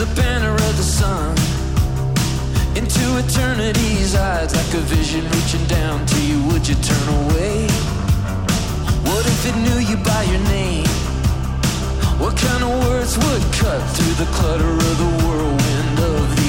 the banner of the sun. Into eternity's eyes like a vision reaching down to you would you turn away? What if it knew you by your name? What kind of words would cut through the clutter of the whirlwind of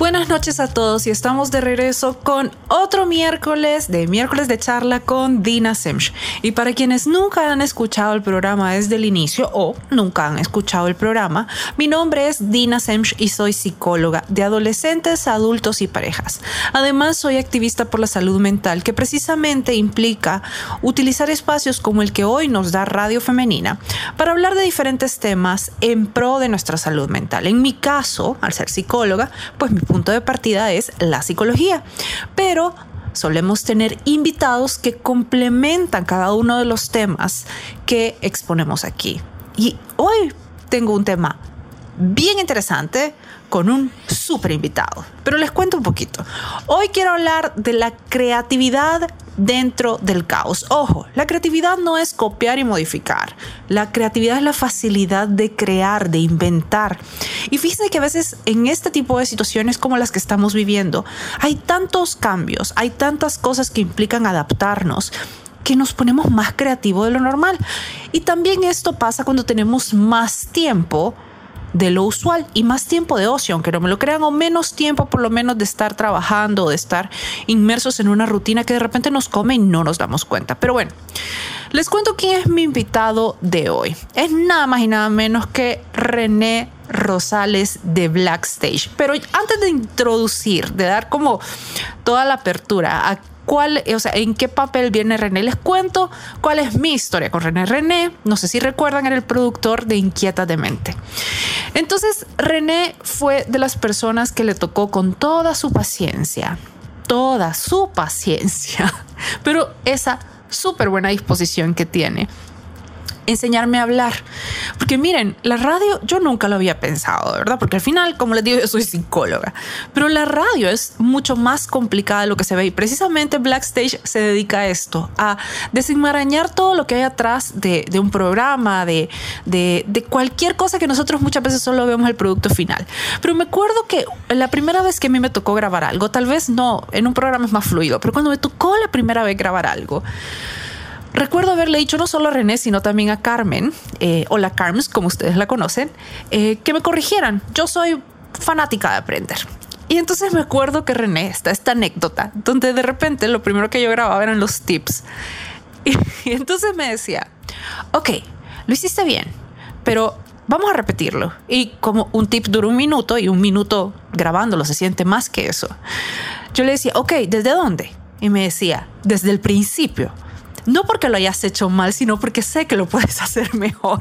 buenas noches a todos y estamos de regreso con otro miércoles de miércoles de charla con Dina Semch. Y para quienes nunca han escuchado el programa desde el inicio o nunca han escuchado el programa, mi nombre es Dina Semch y soy psicóloga de adolescentes, adultos y parejas. Además, soy activista por la salud mental que precisamente implica utilizar espacios como el que hoy nos da Radio Femenina para hablar de diferentes temas en pro de nuestra salud mental. En mi caso, al ser psicóloga, pues mi punto de partida es la psicología. Pero solemos tener invitados que complementan cada uno de los temas que exponemos aquí. Y hoy tengo un tema bien interesante con un súper invitado. Pero les cuento un poquito. Hoy quiero hablar de la creatividad dentro del caos. Ojo, la creatividad no es copiar y modificar. La creatividad es la facilidad de crear, de inventar. Y fíjense que a veces en este tipo de situaciones como las que estamos viviendo, hay tantos cambios, hay tantas cosas que implican adaptarnos que nos ponemos más creativos de lo normal. Y también esto pasa cuando tenemos más tiempo de lo usual y más tiempo de ocio, aunque no me lo crean, o menos tiempo por lo menos de estar trabajando, de estar inmersos en una rutina que de repente nos come y no nos damos cuenta. Pero bueno, les cuento quién es mi invitado de hoy. Es nada más y nada menos que René Rosales de Black Stage. Pero antes de introducir, de dar como toda la apertura a cuál, o sea, en qué papel viene René. Les cuento cuál es mi historia con René. René, no sé si recuerdan, era el productor de Inquieta de Mente. Entonces, René fue de las personas que le tocó con toda su paciencia, toda su paciencia, pero esa súper buena disposición que tiene enseñarme a hablar. Porque miren, la radio yo nunca lo había pensado, ¿verdad? Porque al final, como les digo, yo soy psicóloga, pero la radio es mucho más complicada de lo que se ve y precisamente Blackstage se dedica a esto, a desenmarañar todo lo que hay atrás de, un programa, de, de, de cualquier cosa que nosotros muchas veces solo vemos el producto final. Pero me acuerdo que la primera vez que a mí me tocó grabar algo, tal vez no, en un programa es más fluido, pero cuando me tocó la primera vez grabar algo, Recuerdo haberle dicho no solo a René, sino también a Carmen, eh, o la Carms, como ustedes la conocen, eh, que me corrigieran. Yo soy fanática de aprender. Y entonces me acuerdo que René está esta anécdota, donde de repente lo primero que yo grababa eran los tips. Y, y entonces me decía, ok, lo hiciste bien, pero vamos a repetirlo. Y como un tip dura un minuto y un minuto grabándolo se siente más que eso. Yo le decía, ok, ¿desde dónde? Y me decía, desde el principio. No porque lo hayas hecho mal, sino porque sé que lo puedes hacer mejor.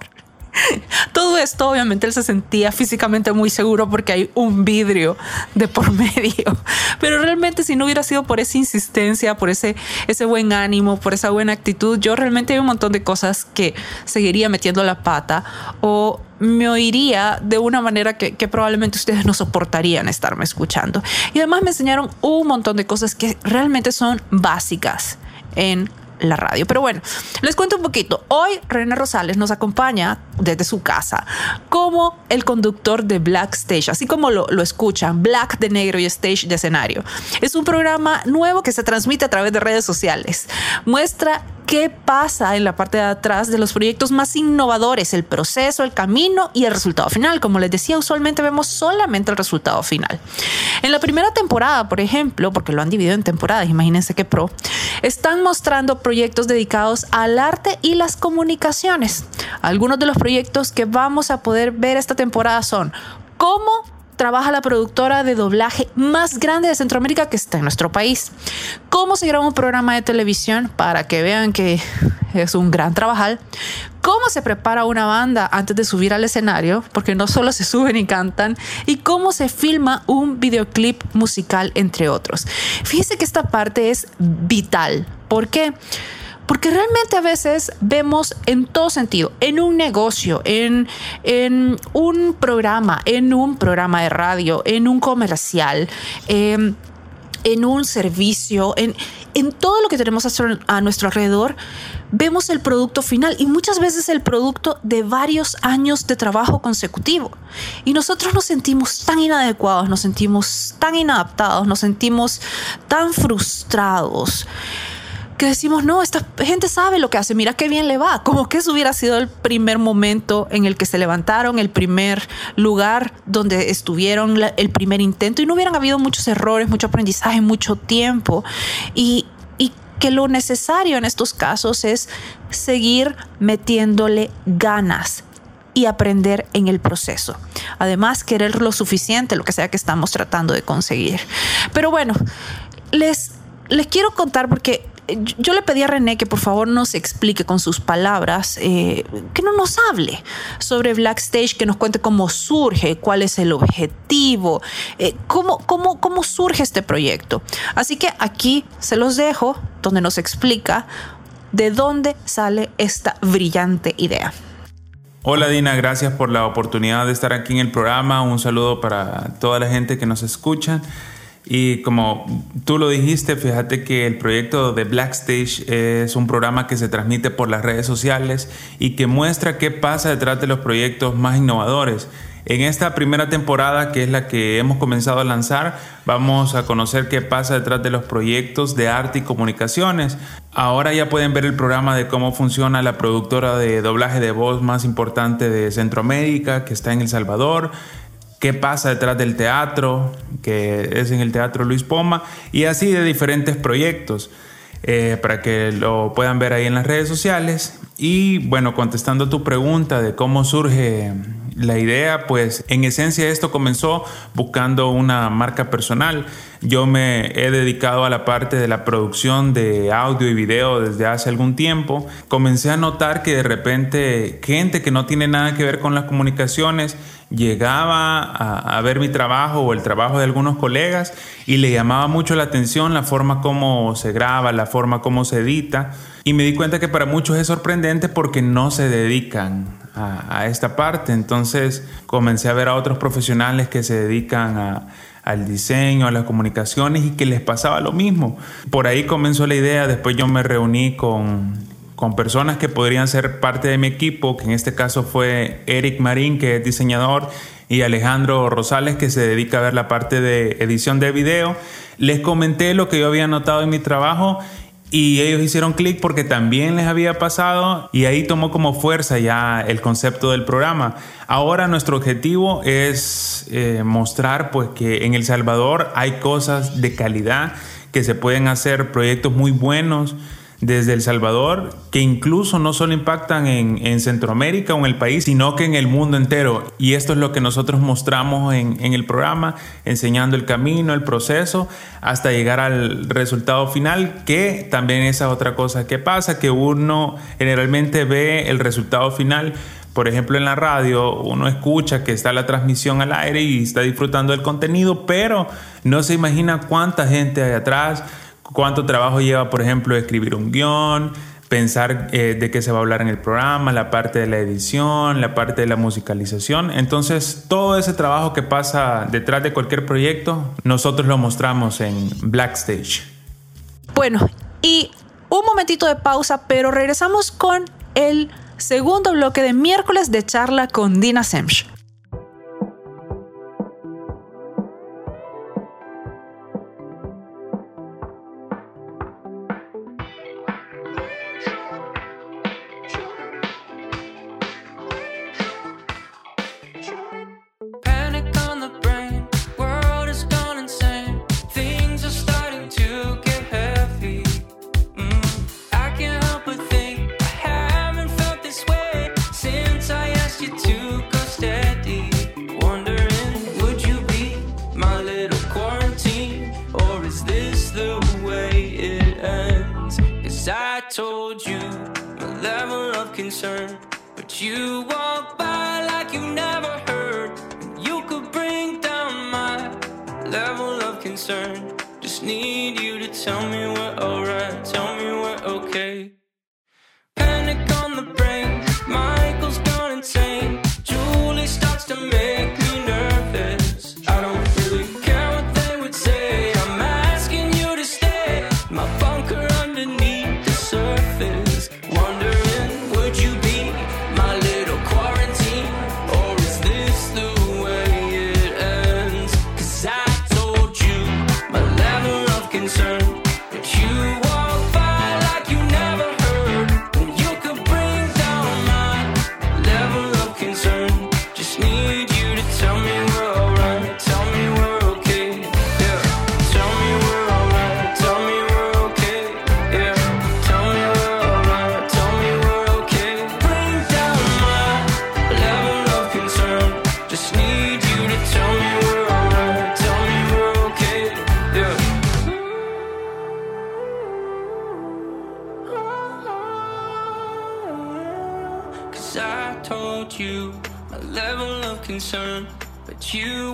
Todo esto, obviamente, él se sentía físicamente muy seguro porque hay un vidrio de por medio. Pero realmente, si no hubiera sido por esa insistencia, por ese, ese buen ánimo, por esa buena actitud, yo realmente hay un montón de cosas que seguiría metiendo la pata o me oiría de una manera que, que, probablemente ustedes no soportarían estarme escuchando. Y además me enseñaron un montón de cosas que realmente son básicas en la radio. Pero bueno, les cuento un poquito. Hoy René Rosales nos acompaña desde su casa como el conductor de Black Stage, así como lo, lo escuchan, Black de negro y Stage de escenario. Es un programa nuevo que se transmite a través de redes sociales. Muestra qué pasa en la parte de atrás de los proyectos más innovadores, el proceso, el camino y el resultado final. Como les decía, usualmente vemos solamente el resultado final. En la primera temporada, por ejemplo, porque lo han dividido en temporadas, imagínense qué pro, están mostrando proyectos dedicados al arte y las comunicaciones. Algunos de los proyectos que vamos a poder ver esta temporada son cómo trabaja la productora de doblaje más grande de Centroamérica que está en nuestro país. ¿Cómo se graba un programa de televisión para que vean que es un gran trabajar? ¿Cómo se prepara una banda antes de subir al escenario? Porque no solo se suben y cantan. Y cómo se filma un videoclip musical, entre otros. Fíjense que esta parte es vital. ¿Por qué? Porque realmente a veces vemos en todo sentido, en un negocio, en, en un programa, en un programa de radio, en un comercial, em, en un servicio, en, en todo lo que tenemos a, nuestro alrededor, vemos el producto final y muchas veces el producto de varios años de trabajo consecutivo. Y nosotros nos sentimos tan inadecuados, nos sentimos tan inadaptados, nos sentimos tan frustrados que decimos, no, esta gente sabe lo que hace, mira qué bien le va. Como que eso hubiera sido el primer momento en el que se levantaron, el primer lugar donde estuvieron, el primer intento y no hubieran habido muchos errores, mucho aprendizaje, mucho tiempo. Y, y que lo necesario en estos casos es seguir metiéndole ganas y aprender en el proceso. Además, querer lo suficiente, lo que sea que estamos tratando de conseguir. Pero bueno, les, les quiero contar porque yo le pedí a René que por favor nos explique con sus palabras, eh, que no nos hable sobre Blackstage, que nos cuente cómo surge, cuál es el objetivo, eh, cómo, cómo, cómo surge este proyecto. Así que aquí se los dejo, donde nos explica de dónde sale esta brillante idea. Hola Dina, gracias por la oportunidad de estar aquí en el programa. Un saludo para toda la gente que nos escucha. Y como tú lo dijiste, fíjate que el proyecto de Blackstage es un programa que se transmite por las redes sociales y que muestra qué pasa detrás de los proyectos más innovadores. En esta primera temporada, que es la que hemos comenzado a lanzar, vamos a conocer qué pasa detrás de los proyectos de arte y comunicaciones. Ahora ya pueden ver el programa de cómo funciona la productora de doblaje de voz más importante de Centroamérica, que está en El Salvador qué pasa detrás del teatro, que es en el Teatro Luis Poma, y así de diferentes proyectos, eh, para que lo puedan ver ahí en las redes sociales. Y bueno, contestando tu pregunta de cómo surge la idea, pues en esencia esto comenzó buscando una marca personal. Yo me he dedicado a la parte de la producción de audio y video desde hace algún tiempo. Comencé a notar que de repente gente que no tiene nada que ver con las comunicaciones llegaba a, ver mi trabajo o el trabajo de algunos colegas y le llamaba mucho la atención la forma como se graba, la forma como se edita. Y me di cuenta que para muchos es sorprendente porque no se dedican a, esta parte. Entonces comencé a ver a otros profesionales que se dedican al diseño, a las comunicaciones y que les pasaba lo mismo. Por ahí comenzó la idea, después yo me reuní con con personas que podrían ser parte de mi equipo, que en este caso fue Eric Marín, que es diseñador, y Alejandro Rosales, que se dedica a ver la parte de edición de video. Les comenté lo que yo había notado en mi trabajo y ellos hicieron clic porque también les había pasado y ahí tomó como fuerza ya el concepto del programa. Ahora nuestro objetivo es eh, mostrar pues que en El Salvador hay cosas de calidad, que se pueden hacer proyectos muy buenos, desde El Salvador que incluso no solo impactan en, Centroamérica o en el país, sino que en el mundo entero. Y esto es lo que nosotros mostramos en, en el programa, enseñando el camino, el proceso, hasta llegar al resultado final, que también esa otra cosa que pasa, que uno generalmente ve el resultado final. Por ejemplo, en la radio uno escucha que está la transmisión al aire y está disfrutando del contenido, pero no se imagina cuánta gente hay atrás, cuánto trabajo lleva, por ejemplo, escribir un guion, pensar eh, de qué se va a hablar en el programa, la parte de la edición, la parte de la musicalización. Entonces, todo ese trabajo que pasa detrás de cualquier proyecto, nosotros lo mostramos en Blackstage. Bueno, y un momentito de pausa, pero regresamos con el segundo bloque de miércoles de charla con Dina Semch. I told you my level of concern, but you walk by like you never heard. You could bring down my level of concern. Just need you to tell me we're alright, tell me we're okay. Panic on the brain, Michael's gone insane. Julie starts to make concern, but you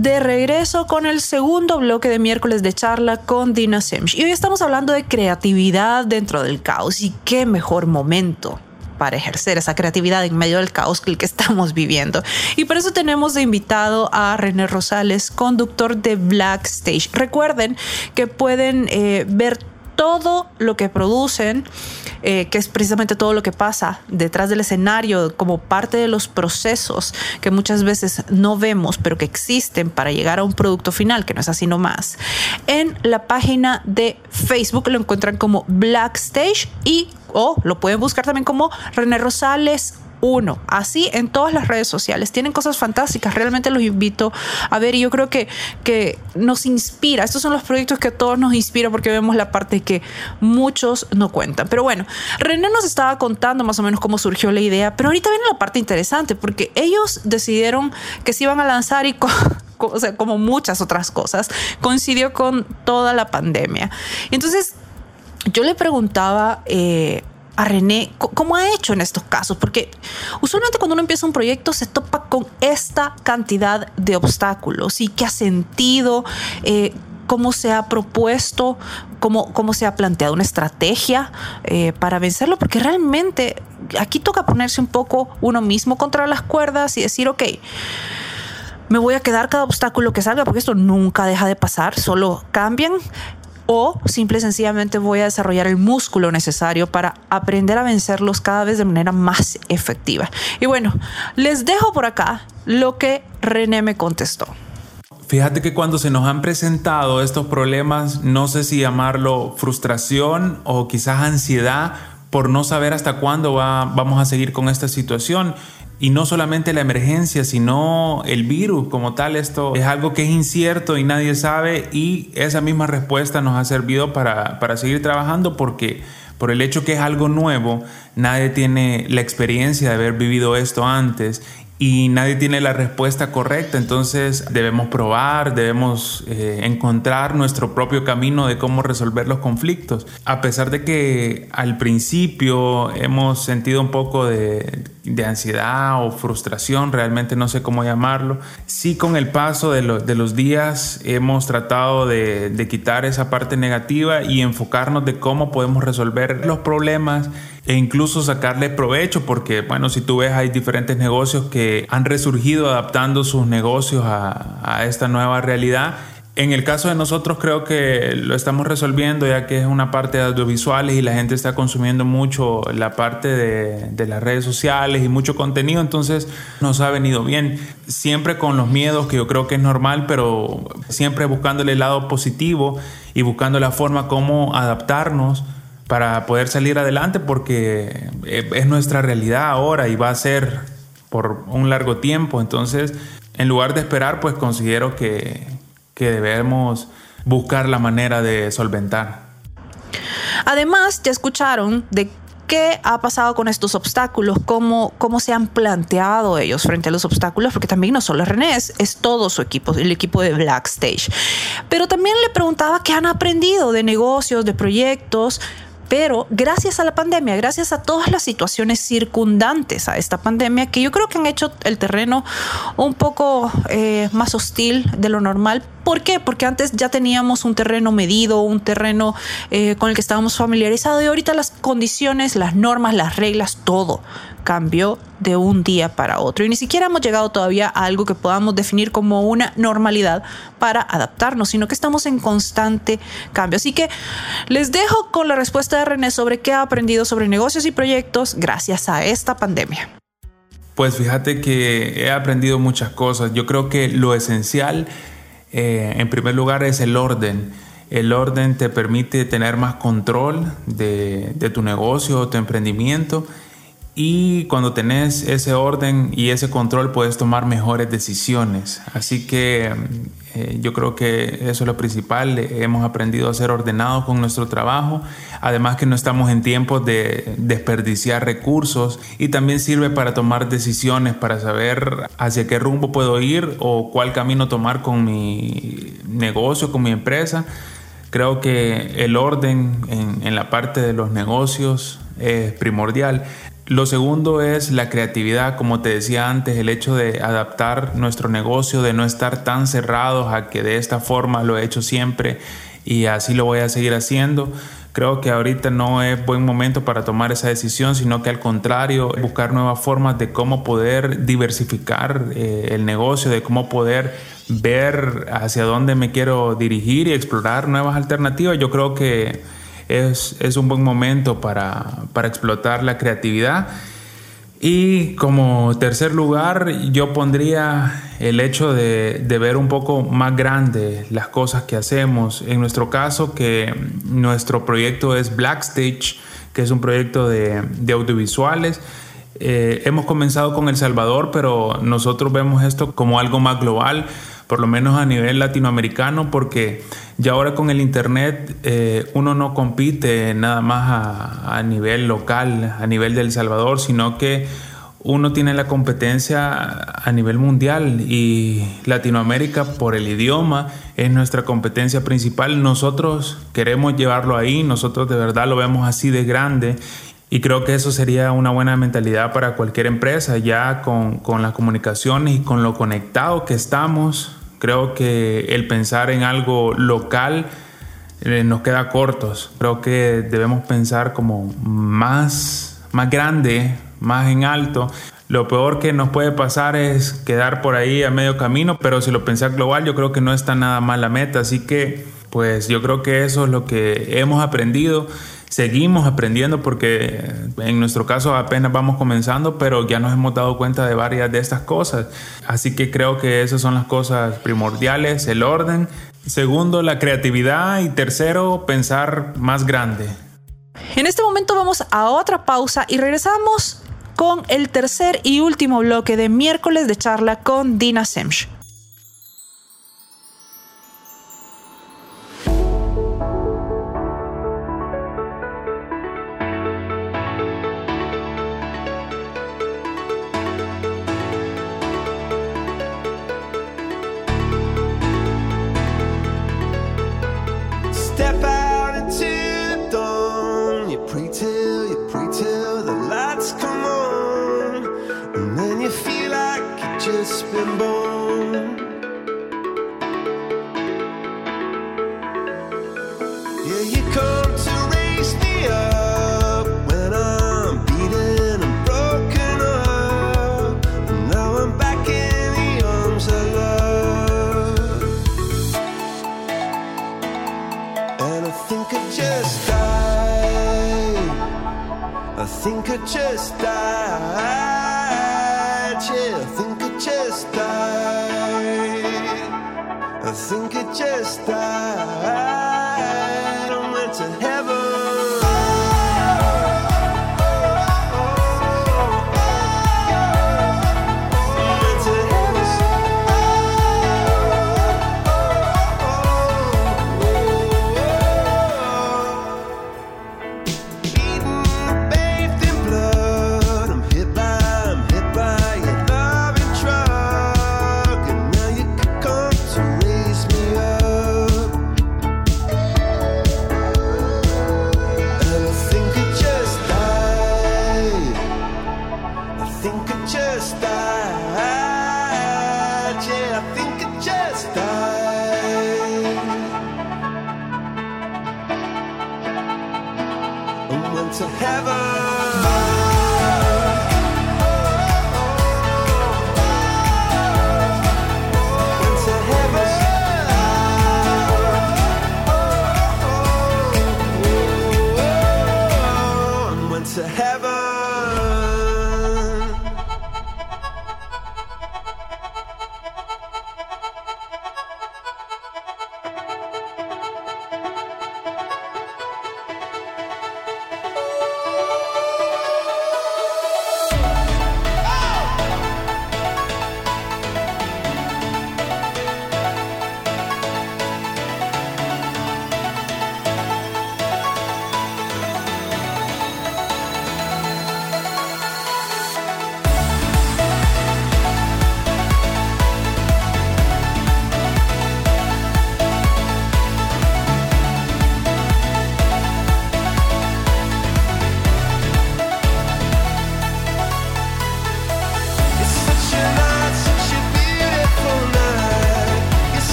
De regreso con el segundo bloque de miércoles de charla con Dina Semch. Y hoy estamos hablando de creatividad dentro del caos. Y qué mejor momento para ejercer esa creatividad en medio del caos que el que estamos viviendo. Y por eso tenemos de invitado a René Rosales, conductor de Black Stage. Recuerden que pueden eh, ver todo lo que producen, eh, que es precisamente todo lo que pasa detrás del escenario, como parte de los procesos que muchas veces no vemos, pero que existen para llegar a un producto final, que no es así nomás. En la página de Facebook lo encuentran como Black Stage y o lo pueden buscar también como René Rosales uno, así en todas las redes sociales. Tienen cosas fantásticas, realmente los invito a ver y yo creo que, que nos inspira. Estos son los proyectos que a todos nos inspira porque vemos la parte que muchos no cuentan. Pero bueno, René nos estaba contando más o menos cómo surgió la idea, pero ahorita viene la parte interesante porque ellos decidieron que se iban a lanzar y... Como muchas otras cosas, coincidió con toda la pandemia. Entonces, yo le preguntaba eh, a René cómo ha hecho en estos casos, porque usualmente cuando uno empieza un proyecto se topa con esta cantidad de obstáculos y qué ha sentido, eh, cómo se ha propuesto, cómo, cómo se ha planteado una estrategia eh, para vencerlo, porque realmente aquí toca ponerse un poco uno mismo contra las cuerdas y decir, ok, me voy a quedar cada obstáculo que salga, porque esto nunca deja de pasar, solo cambian o simple y sencillamente voy a desarrollar el músculo necesario para aprender a vencerlos cada vez de manera más efectiva. Y bueno, les dejo por acá lo que René me contestó. Fíjate que cuando se nos han presentado estos problemas, no sé si llamarlo frustración o quizás ansiedad por no saber hasta cuándo va, vamos a seguir con esta situación. Y no solamente la emergencia, sino el virus como tal. Esto es algo que es incierto y nadie sabe y esa misma respuesta nos ha servido para, para seguir trabajando porque por el hecho que es algo nuevo, nadie tiene la experiencia de haber vivido esto antes y nadie tiene la respuesta correcta, entonces debemos probar, debemos eh, encontrar nuestro propio camino de cómo resolver los conflictos. A pesar de que al principio hemos sentido un poco de, de ansiedad o frustración, realmente no sé cómo llamarlo, sí con el paso de, lo, de los días hemos tratado de, quitar esa parte negativa y enfocarnos de cómo podemos resolver los problemas e incluso sacarle provecho porque bueno si tú ves hay diferentes negocios que han resurgido adaptando sus negocios a, esta nueva realidad en el caso de nosotros creo que lo estamos resolviendo ya que es una parte de audiovisuales y la gente está consumiendo mucho la parte de, las redes sociales y mucho contenido entonces nos ha venido bien siempre con los miedos que yo creo que es normal pero siempre buscándole el lado positivo y buscando la forma como adaptarnos para poder salir adelante porque es nuestra realidad ahora y va a ser por un largo tiempo. Entonces, en lugar de esperar, pues considero que, que debemos buscar la manera de solventar. Además, ya escucharon de qué ha pasado con estos obstáculos, cómo, cómo se han planteado ellos frente a los obstáculos, porque también no solo René, es, es todo su equipo, el equipo de Black Stage. Pero también le preguntaba qué han aprendido de negocios, de proyectos, pero gracias a la pandemia, gracias a todas las situaciones circundantes a esta pandemia, que yo creo que han hecho el terreno un poco eh, más hostil de lo normal. ¿Por qué? Porque antes ya teníamos un terreno medido, un terreno eh, con el que estábamos familiarizados y ahorita las condiciones, las normas, las reglas, todo cambió de un día para otro. Y ni siquiera hemos llegado todavía a algo que podamos definir como una normalidad para adaptarnos, sino que estamos en constante cambio. Así que les dejo con la respuesta de René sobre qué ha aprendido sobre negocios y proyectos gracias a esta pandemia. Pues fíjate que he aprendido muchas cosas. Yo creo que lo esencial, eh, en primer lugar, es el orden. El orden te permite tener más control de, de tu negocio o tu emprendimiento y cuando tenés ese orden y ese control puedes tomar mejores decisiones. Así que eh, yo creo que eso es lo principal. Hemos aprendido a ser ordenados con nuestro trabajo. Además que no estamos en tiempos de desperdiciar recursos y también sirve para tomar decisiones, para saber hacia qué rumbo puedo ir o cuál camino tomar con mi negocio, con mi empresa. Creo que el orden en, en la parte de los negocios es primordial. Lo segundo es la creatividad, como te decía antes, el hecho de adaptar nuestro negocio, de no estar tan cerrados a que de esta forma lo he hecho siempre y así lo voy a seguir haciendo. Creo que ahorita no es buen momento para tomar esa decisión, sino que al contrario, buscar nuevas formas de cómo poder diversificar eh, el negocio, de cómo poder ver hacia dónde me quiero dirigir y explorar nuevas alternativas. Yo creo que es, es un buen momento para, para explotar la creatividad. Y como tercer lugar, yo pondría el hecho de, de, ver un poco más grande las cosas que hacemos. En nuestro caso, que nuestro proyecto es Blackstage, que es un proyecto de, de audiovisuales. Eh, hemos comenzado con El Salvador, pero nosotros vemos esto como algo más global por lo menos a nivel latinoamericano, porque ya ahora con el Internet eh, uno no compite nada más a, nivel local, a nivel del Salvador, sino que uno tiene la competencia a nivel mundial y Latinoamérica por el idioma es nuestra competencia principal. Nosotros queremos llevarlo ahí, nosotros de verdad lo vemos así de grande y creo que eso sería una buena mentalidad para cualquier empresa, ya con, con las comunicaciones y con lo conectado que estamos Creo que el pensar en algo local eh, nos queda cortos. Creo que debemos pensar como más, más grande, más en alto. Lo peor que nos puede pasar es quedar por ahí a medio camino, pero si lo pensás global, yo creo que no está nada mal la meta. Así que, pues yo creo que eso es lo que hemos aprendido seguimos aprendiendo porque en nuestro caso apenas vamos comenzando, pero ya nos hemos dado cuenta de varias de estas cosas. Así que creo que esas son las cosas primordiales, el orden. Segundo, la creatividad y tercero, pensar más grande. En este momento vamos a otra pausa y regresamos con el tercer y último bloque de miércoles de charla con Dina Semch.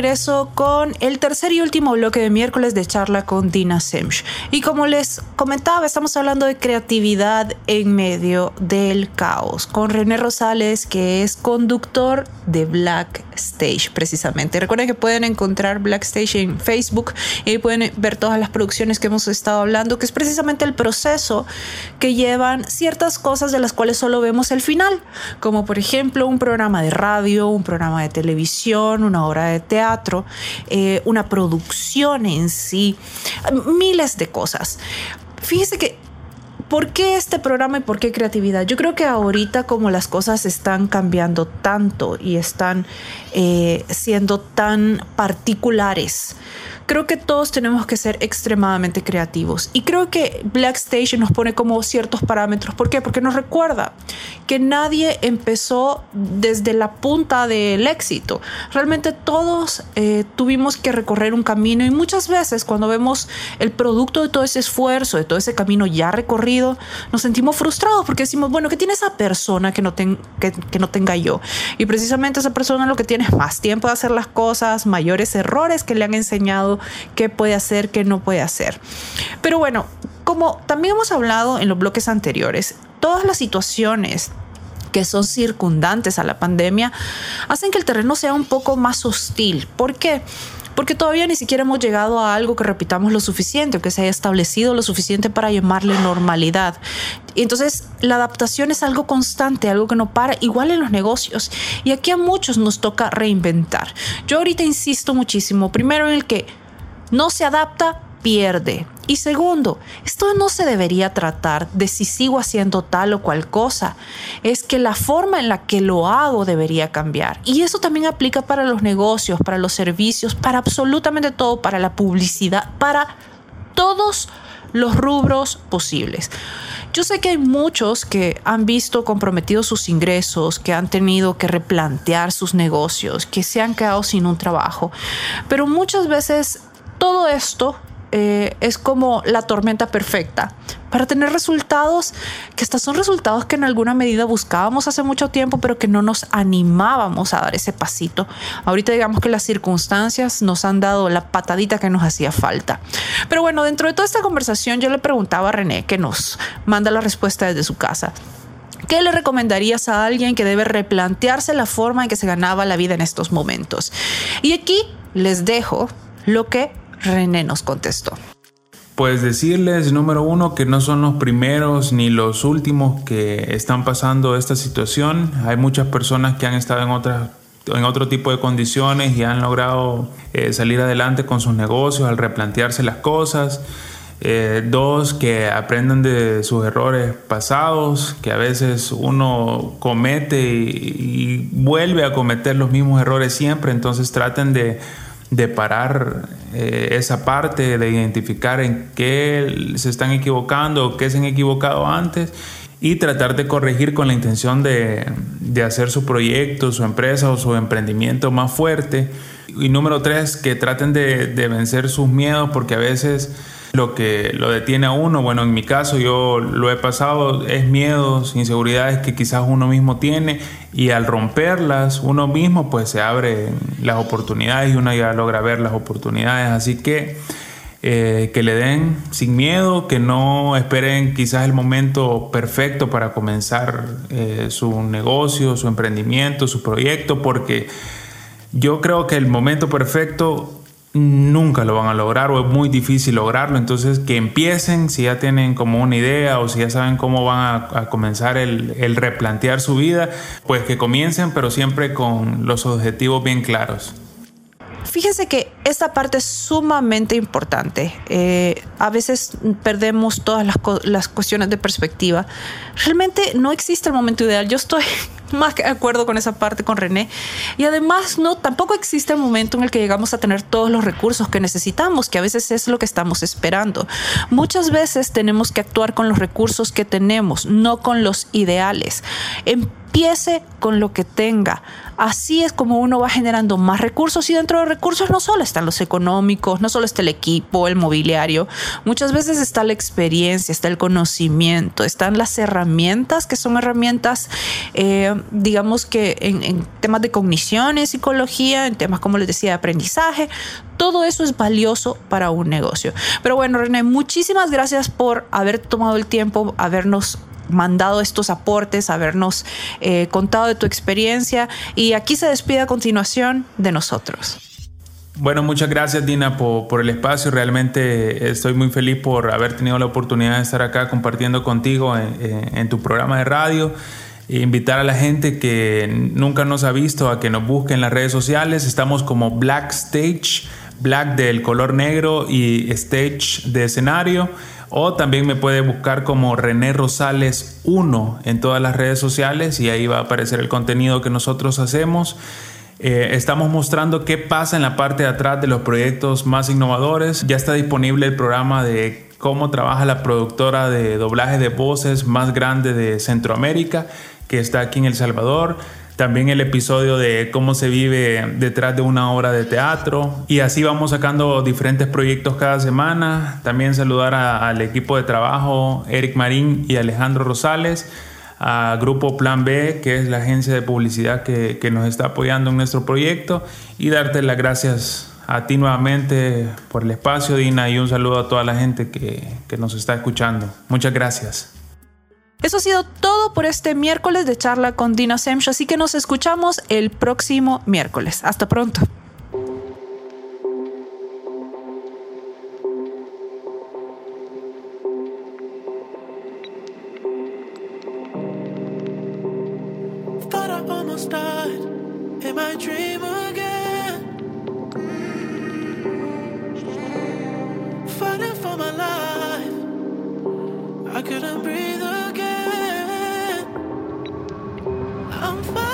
Regreso con el tercer y último bloque de miércoles de charla con Dina Semch. Y como les comentaba, estamos hablando de creatividad en medio del caos con René Rosales, que es conductor de Black Stage, precisamente. Recuerden que pueden encontrar Black Stage en Facebook y pueden ver todas las producciones que hemos estado hablando, que es precisamente el proceso que llevan ciertas cosas de las cuales solo vemos el final, como por ejemplo un programa de radio, un programa de televisión, una obra de teatro, eh, una producción en sí, miles de cosas. Fíjese que ¿Por qué este programa y por qué creatividad? Yo creo que ahorita como las cosas están cambiando tanto y están eh, siendo tan particulares, creo que todos tenemos que ser extremadamente creativos. Y creo que Black Station nos pone como ciertos parámetros. ¿Por qué? Porque nos recuerda que nadie empezó desde la punta del éxito. Realmente todos eh, tuvimos que recorrer un camino y muchas veces cuando vemos el producto de todo ese esfuerzo, de todo ese camino ya recorrido, nos sentimos frustrados porque decimos, bueno, ¿qué tiene esa persona que no, ten- que no tenga yo? Y precisamente esa persona lo que tiene es más tiempo de hacer las cosas, mayores errores que le han enseñado qué puede hacer, qué no puede hacer. Pero bueno, como también hemos hablado en los bloques anteriores, todas las situaciones que son circundantes a la pandemia hacen que el terreno sea un poco más hostil. ¿Por qué? Porque todavía ni siquiera hemos llegado a algo que repitamos lo suficiente o que se haya establecido lo suficiente para llamarle normalidad. Entonces la adaptación es algo constante, algo que no para, igual en los negocios. Y aquí a muchos nos toca reinventar. Yo ahorita insisto muchísimo, primero en el que no se adapta, pierde. Y segundo, esto no se debería tratar de si sigo haciendo tal o cual cosa. Es que la forma en la que lo hago debería cambiar. Y eso también aplica para los negocios, para los servicios, para absolutamente todo, para la publicidad, para todos los rubros posibles. Yo sé que hay muchos que han visto comprometidos sus ingresos, que han tenido que replantear sus negocios, que se han quedado sin un trabajo, pero muchas veces todo esto eh, es como la tormenta perfecta para tener resultados que estos son resultados que en alguna medida buscábamos hace mucho tiempo, pero que no nos animábamos a dar ese pasito. Ahorita digamos que las circunstancias nos han dado la patadita que nos hacía falta. Pero bueno, dentro de toda esta conversación yo le preguntaba a René, que nos manda la respuesta desde su casa. ¿Qué le recomendarías a alguien que debe replantearse la forma en que se ganaba la vida en estos momentos? Y aquí les dejo lo que René nos contestó. Pues decirles, número uno, que no son los primeros ni los últimos que están pasando esta situación. Hay muchas personas que han estado en otras en otro tipo de condiciones y han logrado eh, salir adelante con sus negocios al replantearse las cosas. Eh, dos, que aprendan de sus errores pasados, que a veces uno comete y, y vuelve a cometer los mismos errores siempre, entonces traten de de parar eh, esa parte, de identificar en qué se están equivocando o qué se han equivocado antes y tratar de corregir con la intención de, de hacer su proyecto, su empresa o su emprendimiento más fuerte. Y número tres, que traten de, de vencer sus miedos porque a veces lo que lo detiene a uno, bueno, en mi caso yo lo he pasado, es miedos, inseguridades que quizás uno mismo tiene y al romperlas uno mismo pues se abren las oportunidades y uno ya logra ver las oportunidades. Así que eh, que le den sin miedo, que no esperen quizás el momento perfecto para comenzar eh, su negocio, su emprendimiento, su proyecto, porque yo creo que el momento perfecto nunca lo van a lograr o es muy difícil lograrlo. Entonces, que empiecen si ya tienen como una idea o si ya saben cómo van a, comenzar el, el replantear su vida, pues que comiencen, pero siempre con los objetivos bien claros. Fíjense que esta parte es sumamente importante. Eh, a veces perdemos todas las, las, cuestiones de perspectiva. Realmente no existe el momento ideal. Yo estoy más que de acuerdo con esa parte con René. Y además, no, tampoco existe el momento en el que llegamos a tener todos los recursos que necesitamos, que a veces es lo que estamos esperando. Muchas veces tenemos que actuar con los recursos que tenemos, no con los ideales. Empiece con lo que tenga. Así es como uno va generando más recursos y dentro de recursos no solo están los económicos, no solo está el equipo, el mobiliario, muchas veces está la experiencia, está el conocimiento, están las herramientas que son herramientas, eh, digamos que en, en temas de cognición, en psicología, en temas como les decía de aprendizaje, todo eso es valioso para un negocio. Pero bueno, René, muchísimas gracias por haber tomado el tiempo, habernos mandado estos aportes, habernos eh, contado de tu experiencia y aquí se despide a continuación de nosotros. Bueno, muchas gracias Dina por, por, el espacio. Realmente estoy muy feliz por haber tenido la oportunidad de estar acá compartiendo contigo en, en, en tu programa de radio. E invitar a la gente que nunca nos ha visto a que nos busque en las redes sociales. Estamos como Black Stage, Black del color negro y Stage de escenario o también me puede buscar como René Rosales 1 en todas las redes sociales y ahí va a aparecer el contenido que nosotros hacemos. Eh, estamos mostrando qué pasa en la parte de atrás de los proyectos más innovadores. Ya está disponible el programa de cómo trabaja la productora de doblaje de voces más grande de Centroamérica, que está aquí en El Salvador. También el episodio de cómo se vive detrás de una obra de teatro. Y así vamos sacando diferentes proyectos cada semana. También saludar a- al equipo de trabajo, Eric Marín y Alejandro Rosales, a Grupo Plan B, que es la agencia de publicidad que, que nos está apoyando en nuestro proyecto. Y darte las gracias a ti nuevamente por el espacio, Dina, y un saludo a toda la gente que, que nos está escuchando. Muchas gracias. Eso ha sido todo por este miércoles de charla con Dina Semch, así que nos escuchamos el próximo miércoles. Hasta pronto. I almost died Bumble.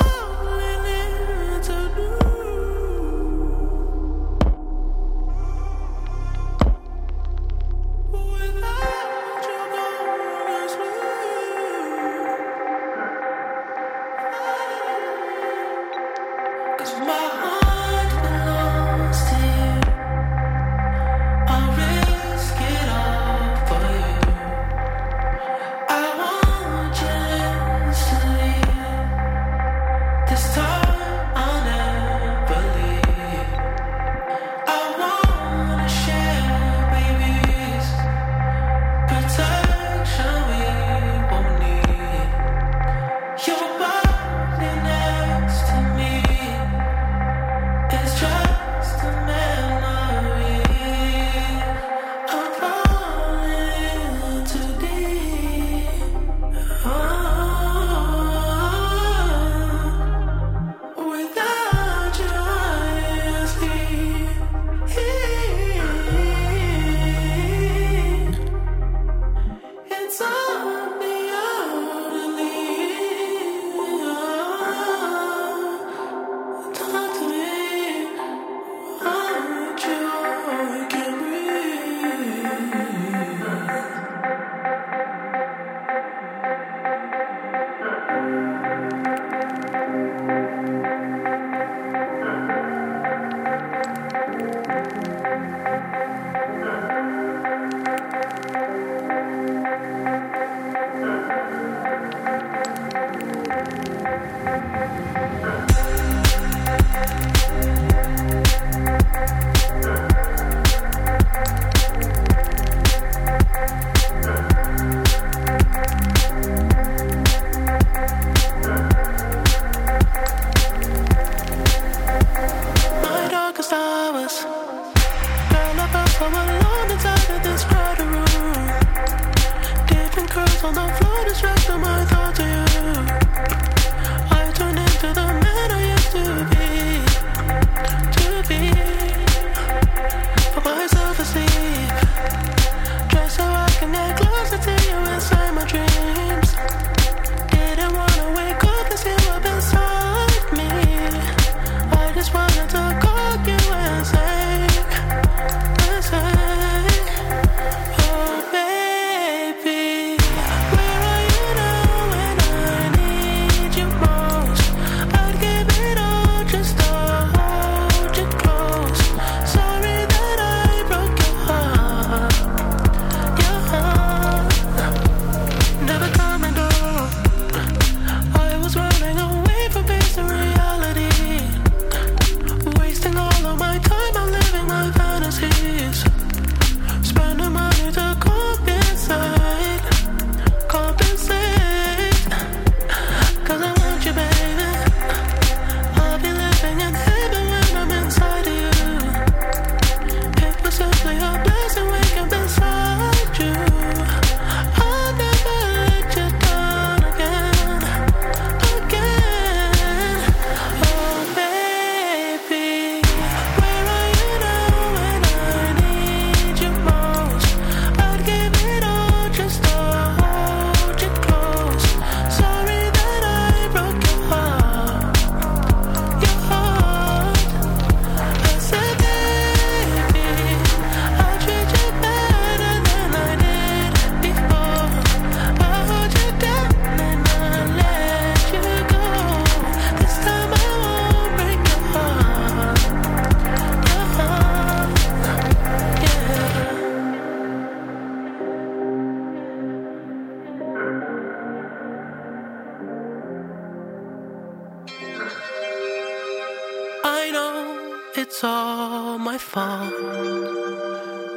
All my fault.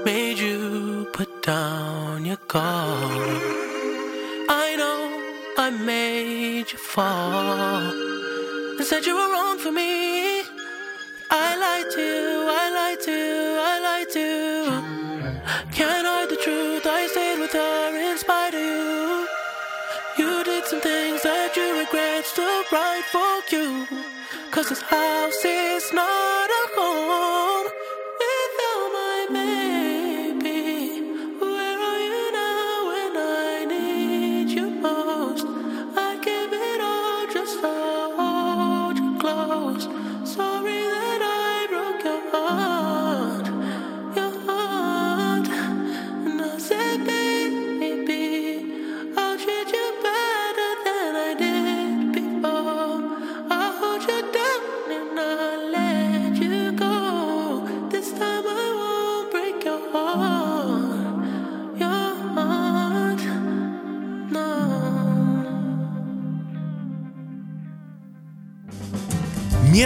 Made you put down your guard. I know I made you fall. And said you were wrong for me. I lied to you, I lied to you, I lied to you. Can't hide the truth, I stayed with her in spite of you. You did some things that you regret, still right for you. Cause this house is not